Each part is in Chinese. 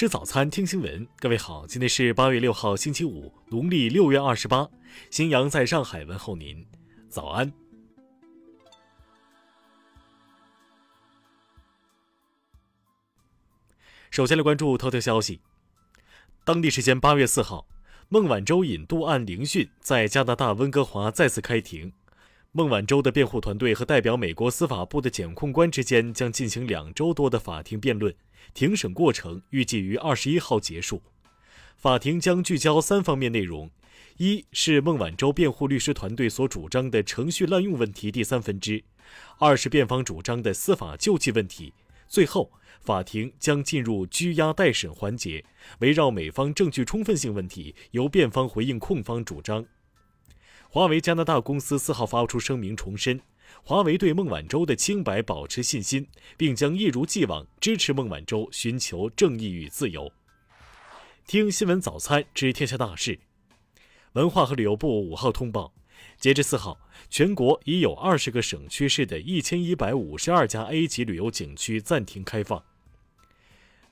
吃早餐，听新闻。各位好，今天是八月六号，星期五，农历六月二十八。新阳在上海问候您，早安。首先来关注头条消息。当地时间八月四号，孟晚舟引渡案聆讯在加拿大温哥华再次开庭。孟晚舟的辩护团队和代表美国司法部的检控官之间将进行两周多的法庭辩论，庭审过程预计于二十一号结束。法庭将聚焦三方面内容：一是孟晚舟辩护律师团队所主张的程序滥用问题第三分之；二是辩方主张的司法救济问题；最后，法庭将进入拘押待审环节，围绕美方证据充分性问题，由辩方回应控方主张。华为加拿大公司四号发出声明，重申华为对孟晚舟的清白保持信心，并将一如既往支持孟晚舟寻求正义与自由。听新闻早餐知天下大事。文化和旅游部五号通报，截至四号，全国已有二十个省区市的一千一百五十二家 A 级旅游景区暂停开放。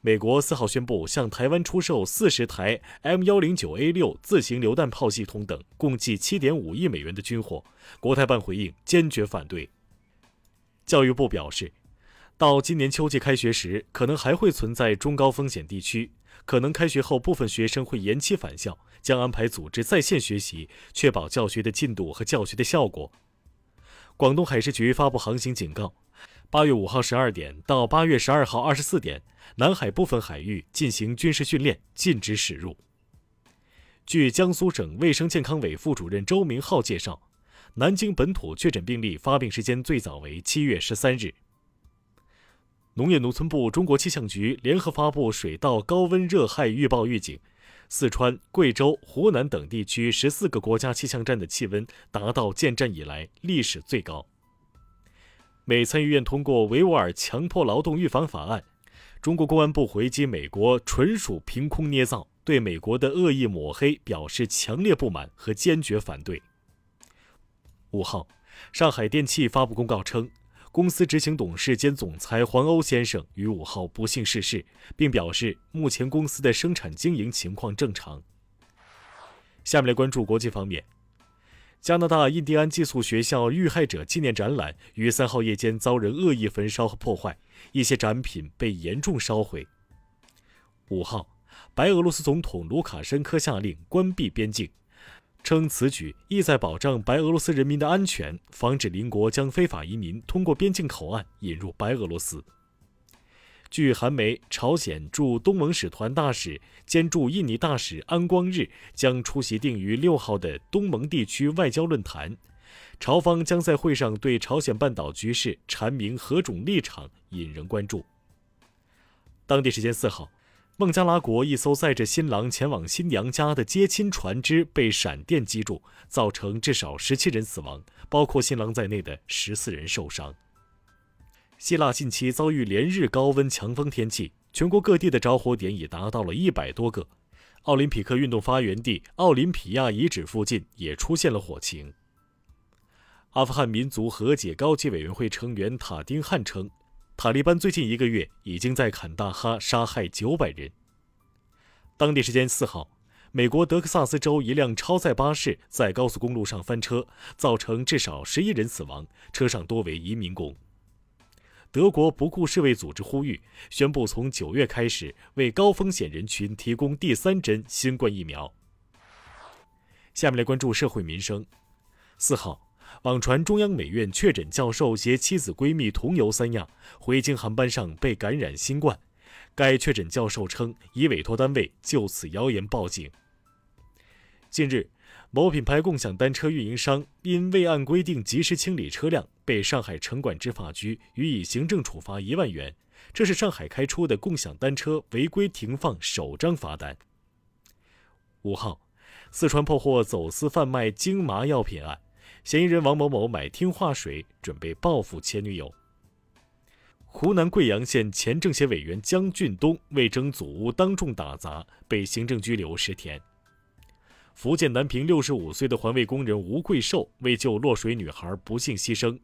美国四号宣布向台湾出售四十台 M 幺零九 A 六自行榴弹炮系统等，共计七点五亿美元的军火。国台办回应坚决反对。教育部表示，到今年秋季开学时，可能还会存在中高风险地区，可能开学后部分学生会延期返校，将安排组织在线学习，确保教学的进度和教学的效果。广东海事局发布航行警告。八月五号十二点到八月十二号二十四点，南海部分海域进行军事训练，禁止驶入。据江苏省卫生健康委副主任周明浩介绍，南京本土确诊病例发病时间最早为七月十三日。农业农村部、中国气象局联合发布水稻高温热害预报预警，四川、贵州、湖南等地区十四个国家气象站的气温达到建站以来历史最高。美参议院通过维吾尔强迫劳动预防法案，中国公安部回击美国纯属凭空捏造，对美国的恶意抹黑表示强烈不满和坚决反对。五号，上海电气发布公告称，公司执行董事兼总裁黄欧先生于五号不幸逝世，并表示目前公司的生产经营情况正常。下面来关注国际方面。加拿大印第安寄宿学校遇害者纪念展览于三号夜间遭人恶意焚烧和破坏，一些展品被严重烧毁。五号，白俄罗斯总统卢卡申科下令关闭边境，称此举意在保障白俄罗斯人民的安全，防止邻国将非法移民通过边境口岸引入白俄罗斯。据韩媒，朝鲜驻东盟使团大使兼驻印尼大使安光日将出席定于六号的东盟地区外交论坛，朝方将在会上对朝鲜半岛局势阐明何种立场，引人关注。当地时间四号，孟加拉国一艘载着新郎前往新娘家的接亲船只被闪电击中，造成至少十七人死亡，包括新郎在内的十四人受伤。希腊近期遭遇连日高温强风天气，全国各地的着火点已达到了一百多个。奥林匹克运动发源地奥林匹亚遗址附近也出现了火情。阿富汗民族和解高级委员会成员塔丁汉称，塔利班最近一个月已经在坎大哈杀害九百人。当地时间四号，美国德克萨斯州一辆超载巴士在高速公路上翻车，造成至少十一人死亡，车上多为移民工。德国不顾世卫组织呼吁，宣布从九月开始为高风险人群提供第三针新冠疫苗。下面来关注社会民生。四号，网传中央美院确诊教授携妻子闺蜜同游三亚，回京航班上被感染新冠。该确诊教授称已委托单位就此谣言报警。近日。某品牌共享单车运营商因未按规定及时清理车辆，被上海城管执法局予以行政处罚一万元。这是上海开出的共享单车违规停放首张罚单。五号，四川破获走私贩卖精麻药品案，嫌疑人王某某买听话水，准备报复前女友。湖南贵阳县前政协委员江俊东为争祖屋当众打砸，被行政拘留十天。福建南平六十五岁的环卫工人吴贵寿为救落水女孩不幸牺牲，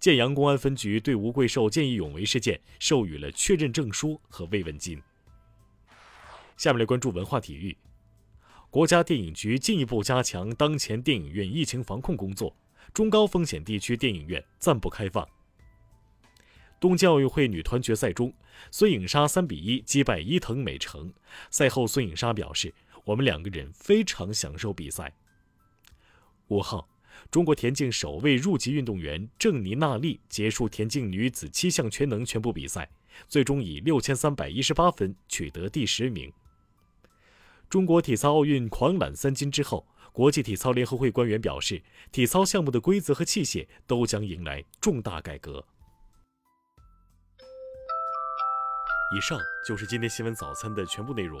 建阳公安分局对吴贵寿见义勇为事件授予了确认证书和慰问金。下面来关注文化体育。国家电影局进一步加强当前电影院疫情防控工作，中高风险地区电影院暂不开放。东京奥运会女团决赛中，孙颖莎三比一击败伊藤美诚。赛后，孙颖莎表示：“我们两个人非常享受比赛。”五号，中国田径首位入籍运动员郑妮娜丽结束田径女子七项全能全部比赛，最终以六千三百一十八分取得第十名。中国体操奥运狂揽三金之后，国际体操联合会官员表示，体操项目的规则和器械都将迎来重大改革。以上就是今天新闻早餐的全部内容。